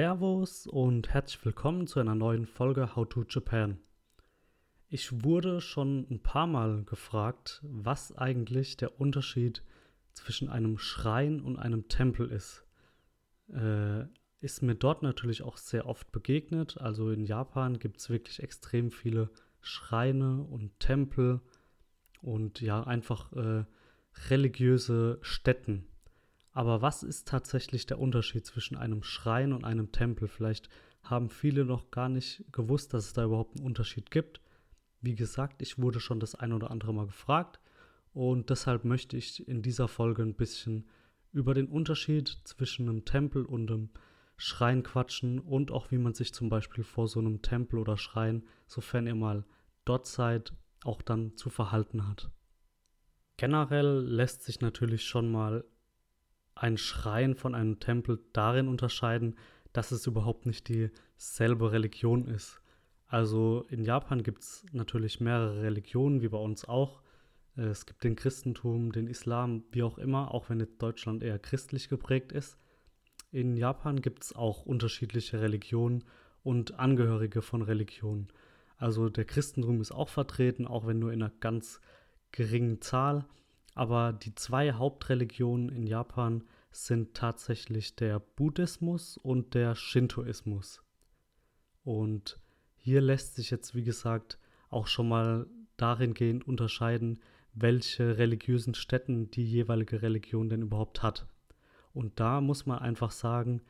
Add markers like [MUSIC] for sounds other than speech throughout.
Servus und herzlich willkommen zu einer neuen Folge How to Japan. Ich wurde schon ein paar Mal gefragt, was eigentlich der Unterschied zwischen einem Schrein und einem Tempel ist. Äh, ist mir dort natürlich auch sehr oft begegnet. Also in Japan gibt es wirklich extrem viele Schreine und Tempel und ja, einfach äh, religiöse Stätten. Aber was ist tatsächlich der Unterschied zwischen einem Schrein und einem Tempel? Vielleicht haben viele noch gar nicht gewusst, dass es da überhaupt einen Unterschied gibt. Wie gesagt, ich wurde schon das ein oder andere Mal gefragt und deshalb möchte ich in dieser Folge ein bisschen über den Unterschied zwischen einem Tempel und einem Schrein quatschen und auch wie man sich zum Beispiel vor so einem Tempel oder Schrein, sofern ihr mal dort seid, auch dann zu verhalten hat. Generell lässt sich natürlich schon mal ein Schrein von einem Tempel darin unterscheiden, dass es überhaupt nicht dieselbe Religion ist. Also in Japan gibt es natürlich mehrere Religionen, wie bei uns auch. Es gibt den Christentum, den Islam, wie auch immer, auch wenn jetzt Deutschland eher christlich geprägt ist. In Japan gibt es auch unterschiedliche Religionen und Angehörige von Religionen. Also der Christentum ist auch vertreten, auch wenn nur in einer ganz geringen Zahl. Aber die zwei Hauptreligionen in Japan sind tatsächlich der Buddhismus und der Shintoismus. Und hier lässt sich jetzt, wie gesagt, auch schon mal dahingehend unterscheiden, welche religiösen Stätten die jeweilige Religion denn überhaupt hat. Und da muss man einfach sagen,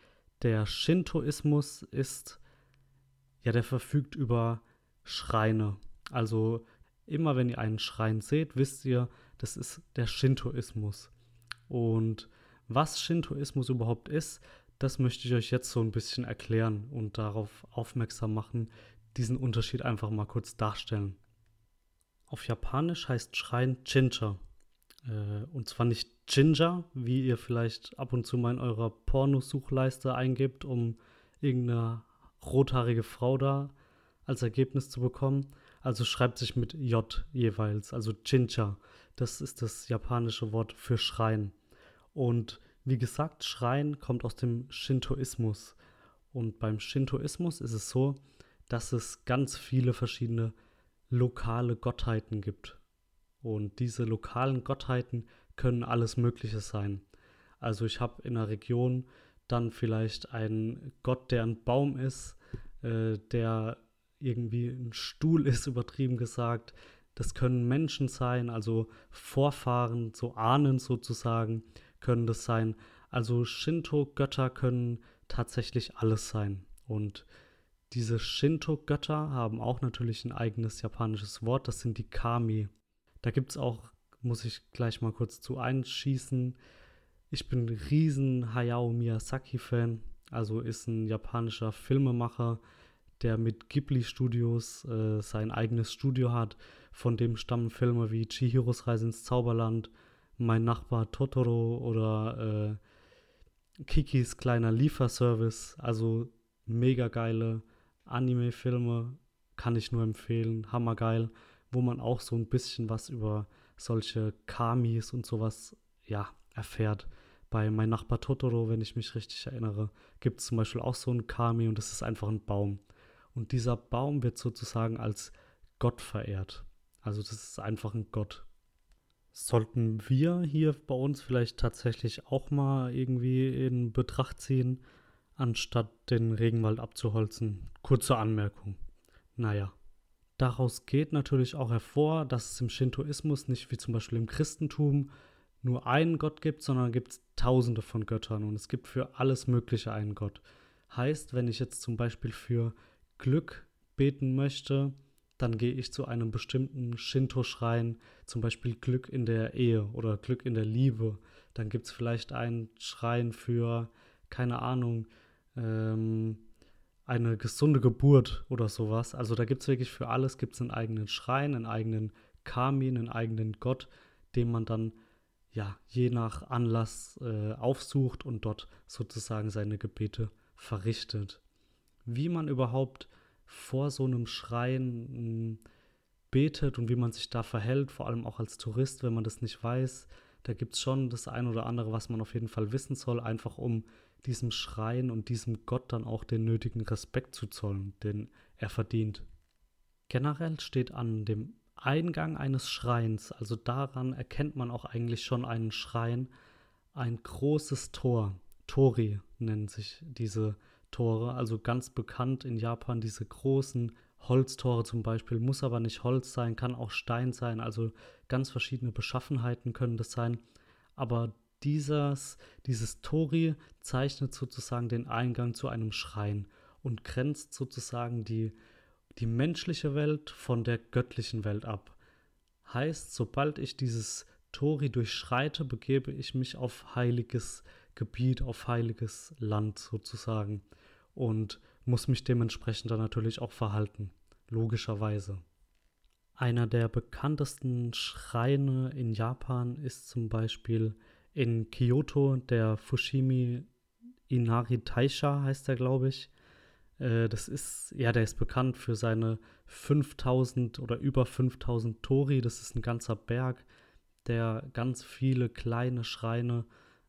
der Shintoismus ist, ja, der verfügt über Schreine. Also immer wenn ihr einen Schrein seht, wisst ihr, das ist der Shintoismus. Und was Shintoismus überhaupt ist, das möchte ich euch jetzt so ein bisschen erklären und darauf aufmerksam machen, diesen Unterschied einfach mal kurz darstellen. Auf Japanisch heißt Schrein Jinja. Äh, und zwar nicht Jinja, wie ihr vielleicht ab und zu mal in eurer Pornosuchleiste eingebt, um irgendeine rothaarige Frau da als Ergebnis zu bekommen. Also schreibt sich mit J jeweils, also Jinja. Das ist das japanische Wort für Schrein. Und wie gesagt, Schrein kommt aus dem Shintoismus. Und beim Shintoismus ist es so, dass es ganz viele verschiedene lokale Gottheiten gibt. Und diese lokalen Gottheiten können alles Mögliche sein. Also ich habe in einer Region dann vielleicht einen Gott, der ein Baum ist, äh, der irgendwie ein Stuhl ist, [LAUGHS] übertrieben gesagt. Das können Menschen sein, also Vorfahren, so Ahnen sozusagen können das sein. Also Shinto-Götter können tatsächlich alles sein. Und diese Shinto-Götter haben auch natürlich ein eigenes japanisches Wort, das sind die Kami. Da gibt es auch, muss ich gleich mal kurz zu einschießen, ich bin riesen Hayao Miyazaki-Fan, also ist ein japanischer Filmemacher, der mit Ghibli Studios äh, sein eigenes Studio hat. Von dem stammen Filme wie Chihiros Reise ins Zauberland, mein Nachbar Totoro oder äh, Kikis kleiner Lieferservice. Also mega geile Anime-Filme, kann ich nur empfehlen, hammergeil, wo man auch so ein bisschen was über solche Kamis und sowas, ja, erfährt. Bei Mein Nachbar Totoro, wenn ich mich richtig erinnere, gibt es zum Beispiel auch so einen Kami und das ist einfach ein Baum. Und dieser Baum wird sozusagen als Gott verehrt. Also das ist einfach ein Gott. Sollten wir hier bei uns vielleicht tatsächlich auch mal irgendwie in Betracht ziehen, anstatt den Regenwald abzuholzen? Kurze Anmerkung. Naja. Daraus geht natürlich auch hervor, dass es im Shintoismus nicht wie zum Beispiel im Christentum nur einen Gott gibt, sondern gibt es tausende von Göttern und es gibt für alles Mögliche einen Gott. Heißt, wenn ich jetzt zum Beispiel für Glück beten möchte, dann gehe ich zu einem bestimmten Shinto-Schrein, zum Beispiel Glück in der Ehe oder Glück in der Liebe. Dann gibt es vielleicht einen Schrein für, keine Ahnung, ähm, eine gesunde Geburt oder sowas. Also da gibt es wirklich für alles, gibt es einen eigenen Schrein, einen eigenen Kami, einen eigenen Gott, den man dann ja je nach Anlass äh, aufsucht und dort sozusagen seine Gebete verrichtet. Wie man überhaupt vor so einem Schrein hm, betet und wie man sich da verhält, vor allem auch als Tourist, wenn man das nicht weiß. Da gibt es schon das ein oder andere, was man auf jeden Fall wissen soll, einfach um diesem Schrein und diesem Gott dann auch den nötigen Respekt zu zollen, den er verdient. Generell steht an dem Eingang eines Schreins, also daran erkennt man auch eigentlich schon einen Schrein, ein großes Tor. Tori nennen sich diese Tore, also ganz bekannt in Japan, diese großen Holztore zum Beispiel, muss aber nicht Holz sein, kann auch Stein sein, also ganz verschiedene Beschaffenheiten können das sein. Aber dieses, dieses Tori zeichnet sozusagen den Eingang zu einem Schrein und grenzt sozusagen die, die menschliche Welt von der göttlichen Welt ab. Heißt, sobald ich dieses Tori durchschreite, begebe ich mich auf heiliges Gebiet, auf heiliges Land sozusagen und muss mich dementsprechend dann natürlich auch verhalten, logischerweise. Einer der bekanntesten Schreine in Japan ist zum Beispiel in Kyoto der Fushimi Inari Taisha, heißt er, glaube ich. Äh, das ist, ja, der ist bekannt für seine 5000 oder über 5000 Tori. Das ist ein ganzer Berg, der ganz viele kleine Schreine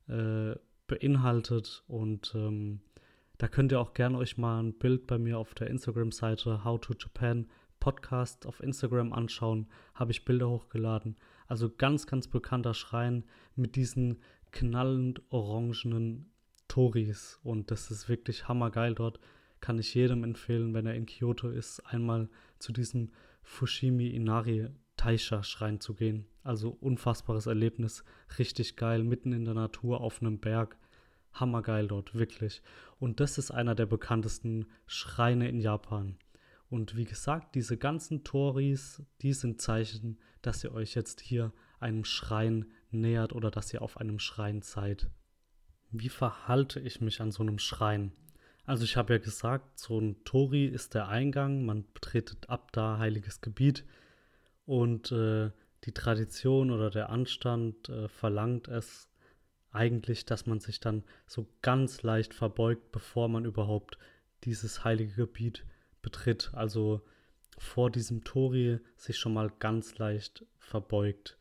äh, beinhaltet und ähm, da könnt ihr auch gerne euch mal ein Bild bei mir auf der Instagram-Seite How to Japan Podcast auf Instagram anschauen. Habe ich Bilder hochgeladen. Also ganz, ganz bekannter Schrein mit diesen knallend orangenen Toris. Und das ist wirklich hammergeil dort. Kann ich jedem empfehlen, wenn er in Kyoto ist, einmal zu diesem Fushimi Inari Taisha Schrein zu gehen. Also unfassbares Erlebnis. Richtig geil, mitten in der Natur auf einem Berg hammergeil dort, wirklich. Und das ist einer der bekanntesten Schreine in Japan. Und wie gesagt, diese ganzen Toris, die sind Zeichen, dass ihr euch jetzt hier einem Schrein nähert oder dass ihr auf einem Schrein seid. Wie verhalte ich mich an so einem Schrein? Also ich habe ja gesagt, so ein Tori ist der Eingang, man betretet ab da heiliges Gebiet und äh, die Tradition oder der Anstand äh, verlangt es, eigentlich, dass man sich dann so ganz leicht verbeugt, bevor man überhaupt dieses heilige Gebiet betritt. Also vor diesem Tori sich schon mal ganz leicht verbeugt.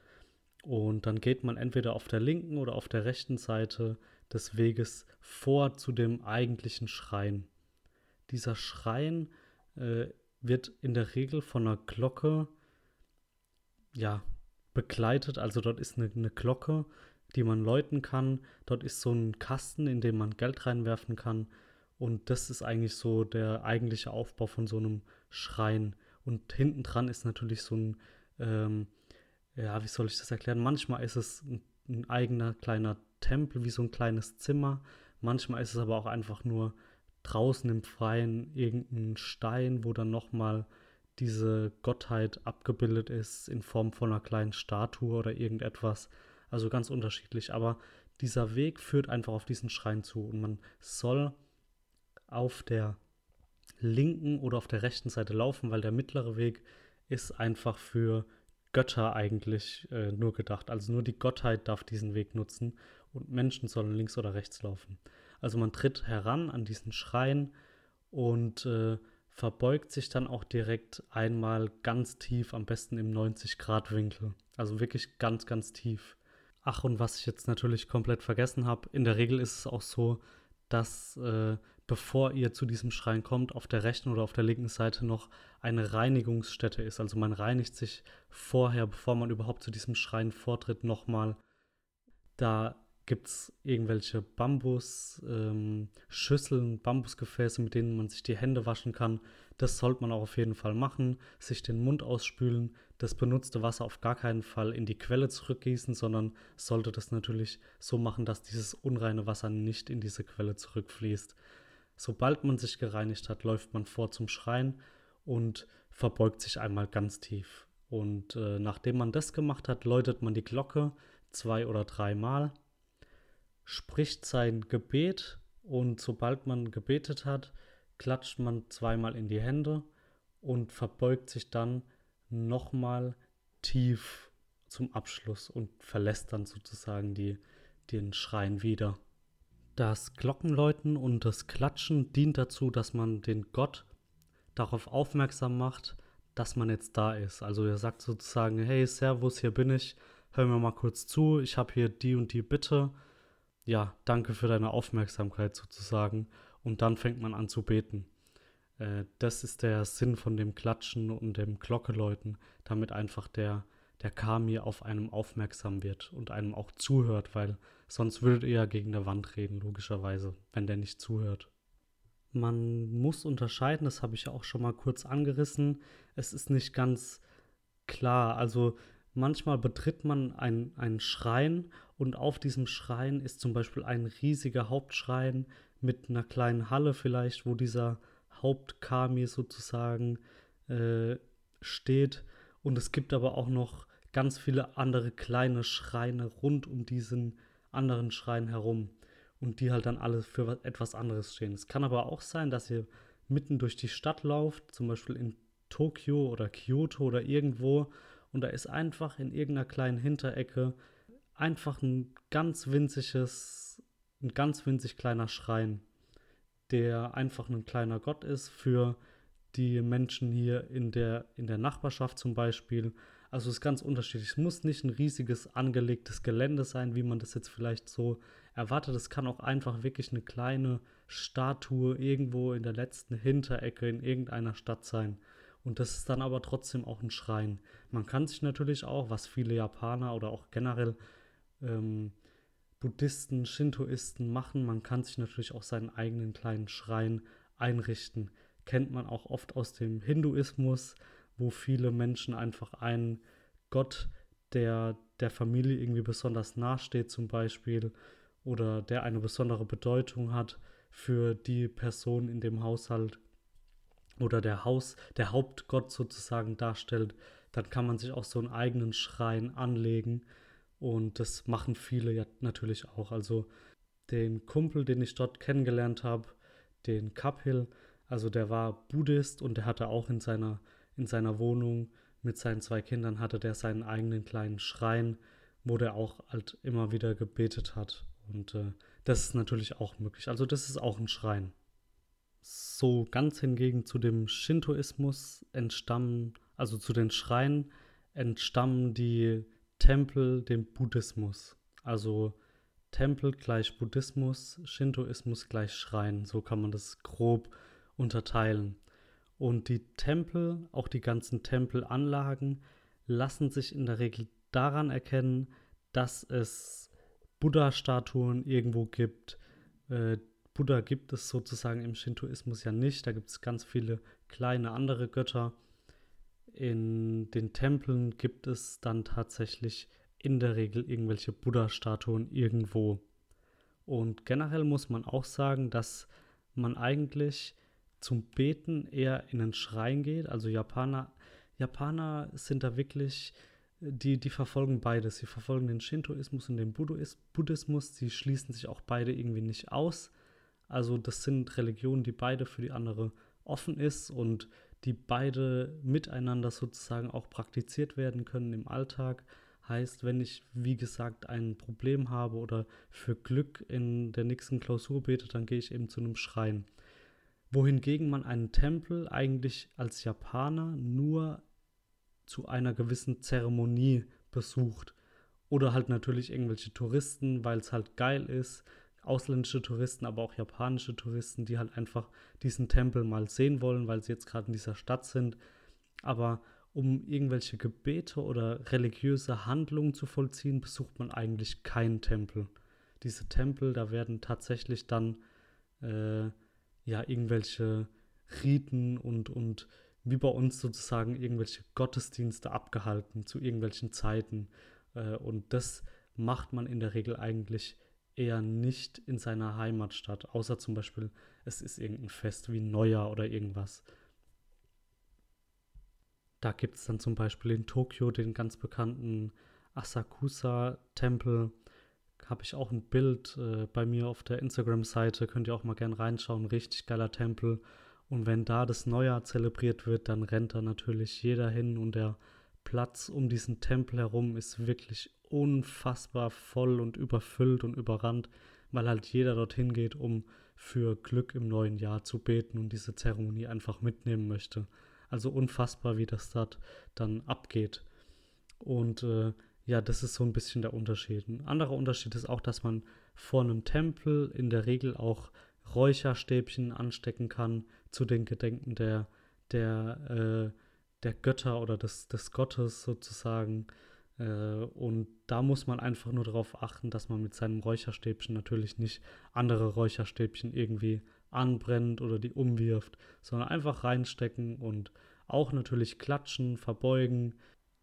Und dann geht man entweder auf der linken oder auf der rechten Seite des Weges vor zu dem eigentlichen Schrein. Dieser Schrein äh, wird in der Regel von einer Glocke ja, begleitet. Also dort ist eine, eine Glocke, die man läuten kann. Dort ist so ein Kasten, in dem man Geld reinwerfen kann. Und das ist eigentlich so der eigentliche Aufbau von so einem Schrein. Und hinten dran ist natürlich so ein, ähm, ja, wie soll ich das erklären? Manchmal ist es ein, ein eigener kleiner Tempel, wie so ein kleines Zimmer. Manchmal ist es aber auch einfach nur draußen im Freien irgendein Stein, wo dann nochmal diese Gottheit abgebildet ist in Form von einer kleinen Statue oder irgendetwas. Also ganz unterschiedlich. Aber dieser Weg führt einfach auf diesen Schrein zu. Und man soll auf der linken oder auf der rechten Seite laufen, weil der mittlere Weg ist einfach für Götter eigentlich äh, nur gedacht. Also nur die Gottheit darf diesen Weg nutzen und Menschen sollen links oder rechts laufen. Also man tritt heran an diesen Schrein und äh, verbeugt sich dann auch direkt einmal ganz tief, am besten im 90-Grad-Winkel. Also wirklich ganz, ganz tief. Ach, und was ich jetzt natürlich komplett vergessen habe, in der Regel ist es auch so, dass äh, bevor ihr zu diesem Schrein kommt, auf der rechten oder auf der linken Seite noch eine Reinigungsstätte ist. Also man reinigt sich vorher, bevor man überhaupt zu diesem Schrein vortritt, nochmal. Da gibt es irgendwelche Bambusschüsseln, ähm, Bambusgefäße, mit denen man sich die Hände waschen kann. Das sollte man auch auf jeden Fall machen. Sich den Mund ausspülen, das benutzte Wasser auf gar keinen Fall in die Quelle zurückgießen, sondern sollte das natürlich so machen, dass dieses unreine Wasser nicht in diese Quelle zurückfließt. Sobald man sich gereinigt hat, läuft man vor zum Schrein und verbeugt sich einmal ganz tief. Und äh, nachdem man das gemacht hat, läutet man die Glocke zwei oder dreimal spricht sein Gebet und sobald man gebetet hat, klatscht man zweimal in die Hände und verbeugt sich dann nochmal tief zum Abschluss und verlässt dann sozusagen die, den Schrein wieder. Das Glockenläuten und das Klatschen dient dazu, dass man den Gott darauf aufmerksam macht, dass man jetzt da ist. Also er sagt sozusagen, hey, Servus, hier bin ich, hör mir mal kurz zu, ich habe hier die und die Bitte ja, danke für deine Aufmerksamkeit sozusagen. Und dann fängt man an zu beten. Äh, das ist der Sinn von dem Klatschen und dem Glockeläuten, damit einfach der, der Kami auf einem aufmerksam wird und einem auch zuhört, weil sonst würdet ihr ja gegen der Wand reden, logischerweise, wenn der nicht zuhört. Man muss unterscheiden, das habe ich ja auch schon mal kurz angerissen. Es ist nicht ganz klar. Also manchmal betritt man einen Schrein und auf diesem Schrein ist zum Beispiel ein riesiger Hauptschrein mit einer kleinen Halle vielleicht, wo dieser Hauptkami sozusagen äh, steht. Und es gibt aber auch noch ganz viele andere kleine Schreine rund um diesen anderen Schrein herum und die halt dann alle für etwas anderes stehen. Es kann aber auch sein, dass ihr mitten durch die Stadt lauft, zum Beispiel in Tokio oder Kyoto oder irgendwo und da ist einfach in irgendeiner kleinen Hinterecke einfach ein ganz winziges, ein ganz winzig kleiner Schrein, der einfach ein kleiner Gott ist für die Menschen hier in der, in der Nachbarschaft zum Beispiel. Also es ist ganz unterschiedlich. Es muss nicht ein riesiges angelegtes Gelände sein, wie man das jetzt vielleicht so erwartet. Es kann auch einfach wirklich eine kleine Statue irgendwo in der letzten Hinterecke in irgendeiner Stadt sein. Und das ist dann aber trotzdem auch ein Schrein. Man kann sich natürlich auch, was viele Japaner oder auch generell ähm, Buddhisten, Shintoisten machen, man kann sich natürlich auch seinen eigenen kleinen Schrein einrichten. Kennt man auch oft aus dem Hinduismus, wo viele Menschen einfach einen Gott, der der Familie irgendwie besonders nahesteht, zum Beispiel, oder der eine besondere Bedeutung hat für die Person in dem Haushalt oder der Haus, der Hauptgott sozusagen darstellt, dann kann man sich auch so einen eigenen Schrein anlegen. Und das machen viele ja natürlich auch. Also den Kumpel, den ich dort kennengelernt habe, den Kapil, also der war Buddhist und der hatte auch in seiner, in seiner Wohnung mit seinen zwei Kindern, hatte der seinen eigenen kleinen Schrein, wo der auch halt immer wieder gebetet hat. Und äh, das ist natürlich auch möglich. Also das ist auch ein Schrein. So ganz hingegen zu dem Shintoismus entstammen, also zu den Schreinen entstammen die Tempel dem Buddhismus. Also Tempel gleich Buddhismus, Shintoismus gleich Schrein. So kann man das grob unterteilen. Und die Tempel, auch die ganzen Tempelanlagen, lassen sich in der Regel daran erkennen, dass es Buddha-Statuen irgendwo gibt, äh, Buddha gibt es sozusagen im Shintoismus ja nicht. Da gibt es ganz viele kleine andere Götter. In den Tempeln gibt es dann tatsächlich in der Regel irgendwelche Buddha-Statuen irgendwo. Und generell muss man auch sagen, dass man eigentlich zum Beten eher in einen Schrein geht. Also Japaner, Japaner sind da wirklich, die, die verfolgen beides. Sie verfolgen den Shintoismus und den Buddhismus. Sie schließen sich auch beide irgendwie nicht aus. Also das sind Religionen, die beide für die andere offen ist und die beide miteinander sozusagen auch praktiziert werden können im Alltag. Heißt, wenn ich, wie gesagt, ein Problem habe oder für Glück in der nächsten Klausur bete, dann gehe ich eben zu einem Schrein. Wohingegen man einen Tempel eigentlich als Japaner nur zu einer gewissen Zeremonie besucht. Oder halt natürlich irgendwelche Touristen, weil es halt geil ist, ausländische Touristen, aber auch japanische Touristen, die halt einfach diesen Tempel mal sehen wollen, weil sie jetzt gerade in dieser Stadt sind. Aber um irgendwelche Gebete oder religiöse Handlungen zu vollziehen, besucht man eigentlich keinen Tempel. Diese Tempel, da werden tatsächlich dann äh, ja irgendwelche Riten und, und wie bei uns sozusagen irgendwelche Gottesdienste abgehalten zu irgendwelchen Zeiten. Äh, und das macht man in der Regel eigentlich eher nicht in seiner Heimatstadt, außer zum Beispiel, es ist irgendein Fest wie Neujahr oder irgendwas. Da gibt es dann zum Beispiel in Tokio den ganz bekannten Asakusa-Tempel. Habe ich auch ein Bild äh, bei mir auf der Instagram-Seite, könnt ihr auch mal gern reinschauen. Richtig geiler Tempel. Und wenn da das Neujahr zelebriert wird, dann rennt da natürlich jeder hin und der Platz um diesen Tempel herum ist wirklich unfassbar voll und überfüllt und überrannt, weil halt jeder dorthin geht, um für Glück im neuen Jahr zu beten und diese Zeremonie einfach mitnehmen möchte. Also unfassbar, wie das dort dann abgeht. Und äh, ja, das ist so ein bisschen der Unterschied. Ein anderer Unterschied ist auch, dass man vor einem Tempel in der Regel auch Räucherstäbchen anstecken kann zu den Gedenken der, der, äh, der Götter oder des, des Gottes sozusagen. Äh, und da muss man einfach nur darauf achten, dass man mit seinem Räucherstäbchen natürlich nicht andere Räucherstäbchen irgendwie anbrennt oder die umwirft, sondern einfach reinstecken und auch natürlich klatschen, verbeugen.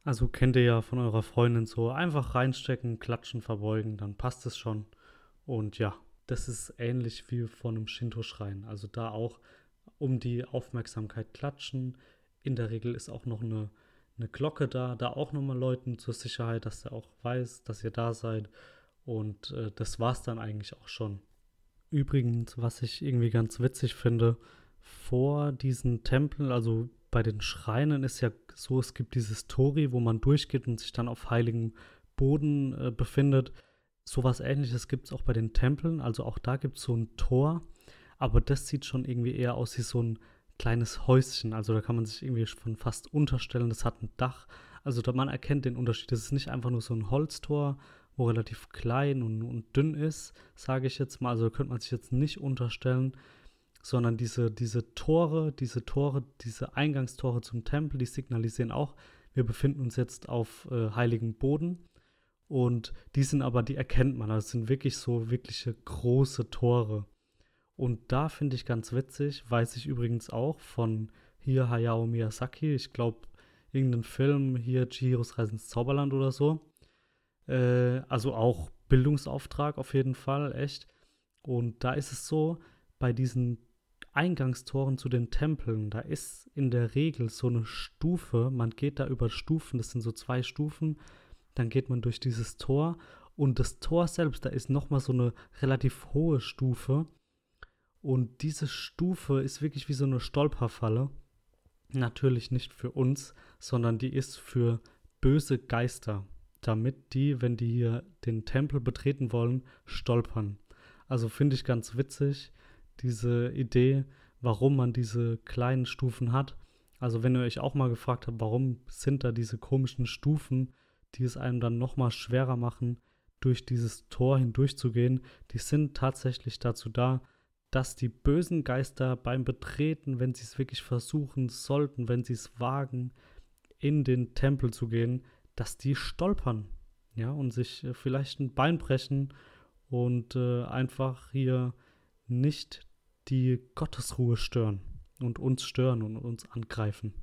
Also kennt ihr ja von eurer Freundin so, einfach reinstecken, klatschen, verbeugen, dann passt es schon. Und ja, das ist ähnlich wie von einem Shinto-Schrein. Also da auch um die Aufmerksamkeit klatschen. In der Regel ist auch noch eine, eine Glocke da, da auch nochmal Leuten zur Sicherheit, dass er auch weiß, dass ihr da seid. Und äh, das war es dann eigentlich auch schon. Übrigens, was ich irgendwie ganz witzig finde, vor diesen Tempeln, also bei den Schreinen ist ja so, es gibt dieses Tori, wo man durchgeht und sich dann auf heiligem Boden äh, befindet. Sowas ähnliches gibt es auch bei den Tempeln, also auch da gibt es so ein Tor, aber das sieht schon irgendwie eher aus wie so ein kleines Häuschen, also da kann man sich irgendwie schon fast unterstellen, das hat ein Dach, also da man erkennt den Unterschied, das ist nicht einfach nur so ein Holztor, wo relativ klein und, und dünn ist, sage ich jetzt mal. Also könnte man sich jetzt nicht unterstellen, sondern diese, diese Tore, diese Tore, diese Eingangstore zum Tempel, die signalisieren auch, wir befinden uns jetzt auf äh, heiligem Boden. Und die sind aber, die erkennt man. Das sind wirklich so wirkliche große Tore. Und da finde ich ganz witzig, weiß ich übrigens auch von hier Hayao Miyazaki, ich glaube, irgendein Film, hier Chihiros Reisen ins Zauberland oder so. Äh, also auch Bildungsauftrag auf jeden Fall, echt. Und da ist es so, bei diesen Eingangstoren zu den Tempeln, da ist in der Regel so eine Stufe, man geht da über Stufen, das sind so zwei Stufen, dann geht man durch dieses Tor und das Tor selbst, da ist nochmal so eine relativ hohe Stufe und diese Stufe ist wirklich wie so eine Stolperfalle. Natürlich nicht für uns, sondern die ist für böse Geister damit die, wenn die hier den Tempel betreten wollen, stolpern. Also finde ich ganz witzig, diese Idee, warum man diese kleinen Stufen hat. Also wenn ihr euch auch mal gefragt habt, warum sind da diese komischen Stufen, die es einem dann nochmal schwerer machen, durch dieses Tor hindurchzugehen, die sind tatsächlich dazu da, dass die bösen Geister beim Betreten, wenn sie es wirklich versuchen sollten, wenn sie es wagen, in den Tempel zu gehen, dass die stolpern, ja, und sich äh, vielleicht ein Bein brechen und äh, einfach hier nicht die Gottesruhe stören und uns stören und uns angreifen.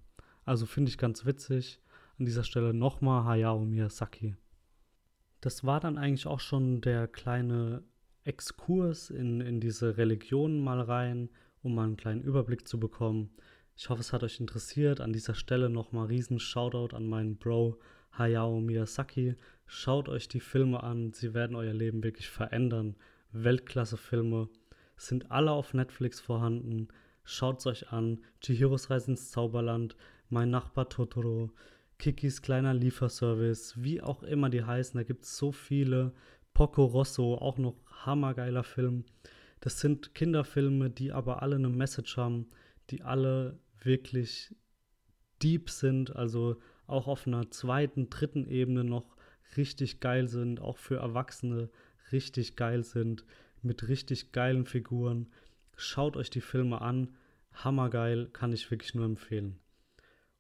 Also finde ich ganz witzig. An dieser Stelle nochmal Hayao Miyazaki. Das war dann eigentlich auch schon der kleine Exkurs in, in diese Religionen mal rein, um mal einen kleinen Überblick zu bekommen. Ich hoffe, es hat euch interessiert. An dieser Stelle nochmal riesen Shoutout an meinen Bro Hayao Miyazaki. Schaut euch die Filme an, sie werden euer Leben wirklich verändern. Weltklasse-Filme sind alle auf Netflix vorhanden. Schaut es euch an. Chihiros Reise ins Zauberland, Mein Nachbar Totoro, Kikis kleiner Lieferservice, wie auch immer die heißen. Da gibt es so viele. Poco Rosso, auch noch hammergeiler Film. Das sind Kinderfilme, die aber alle eine Message haben, die alle wirklich deep sind. Also auch auf einer zweiten, dritten Ebene noch richtig geil sind, auch für Erwachsene richtig geil sind, mit richtig geilen Figuren. Schaut euch die Filme an, hammergeil, kann ich wirklich nur empfehlen.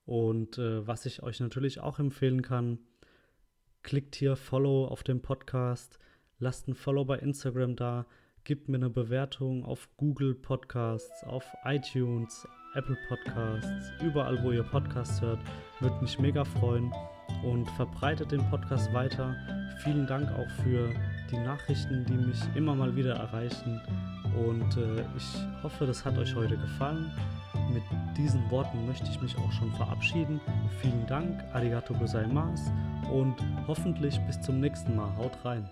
Und äh, was ich euch natürlich auch empfehlen kann, klickt hier Follow auf dem Podcast, lasst ein Follow bei Instagram da, gebt mir eine Bewertung auf Google Podcasts, auf iTunes, Apple Podcasts, überall, wo ihr Podcasts hört. Würde mich mega freuen und verbreitet den Podcast weiter. Vielen Dank auch für die Nachrichten, die mich immer mal wieder erreichen. Und äh, ich hoffe, das hat euch heute gefallen. Mit diesen Worten möchte ich mich auch schon verabschieden. Vielen Dank, arigato gozaimasu und hoffentlich bis zum nächsten Mal. Haut rein!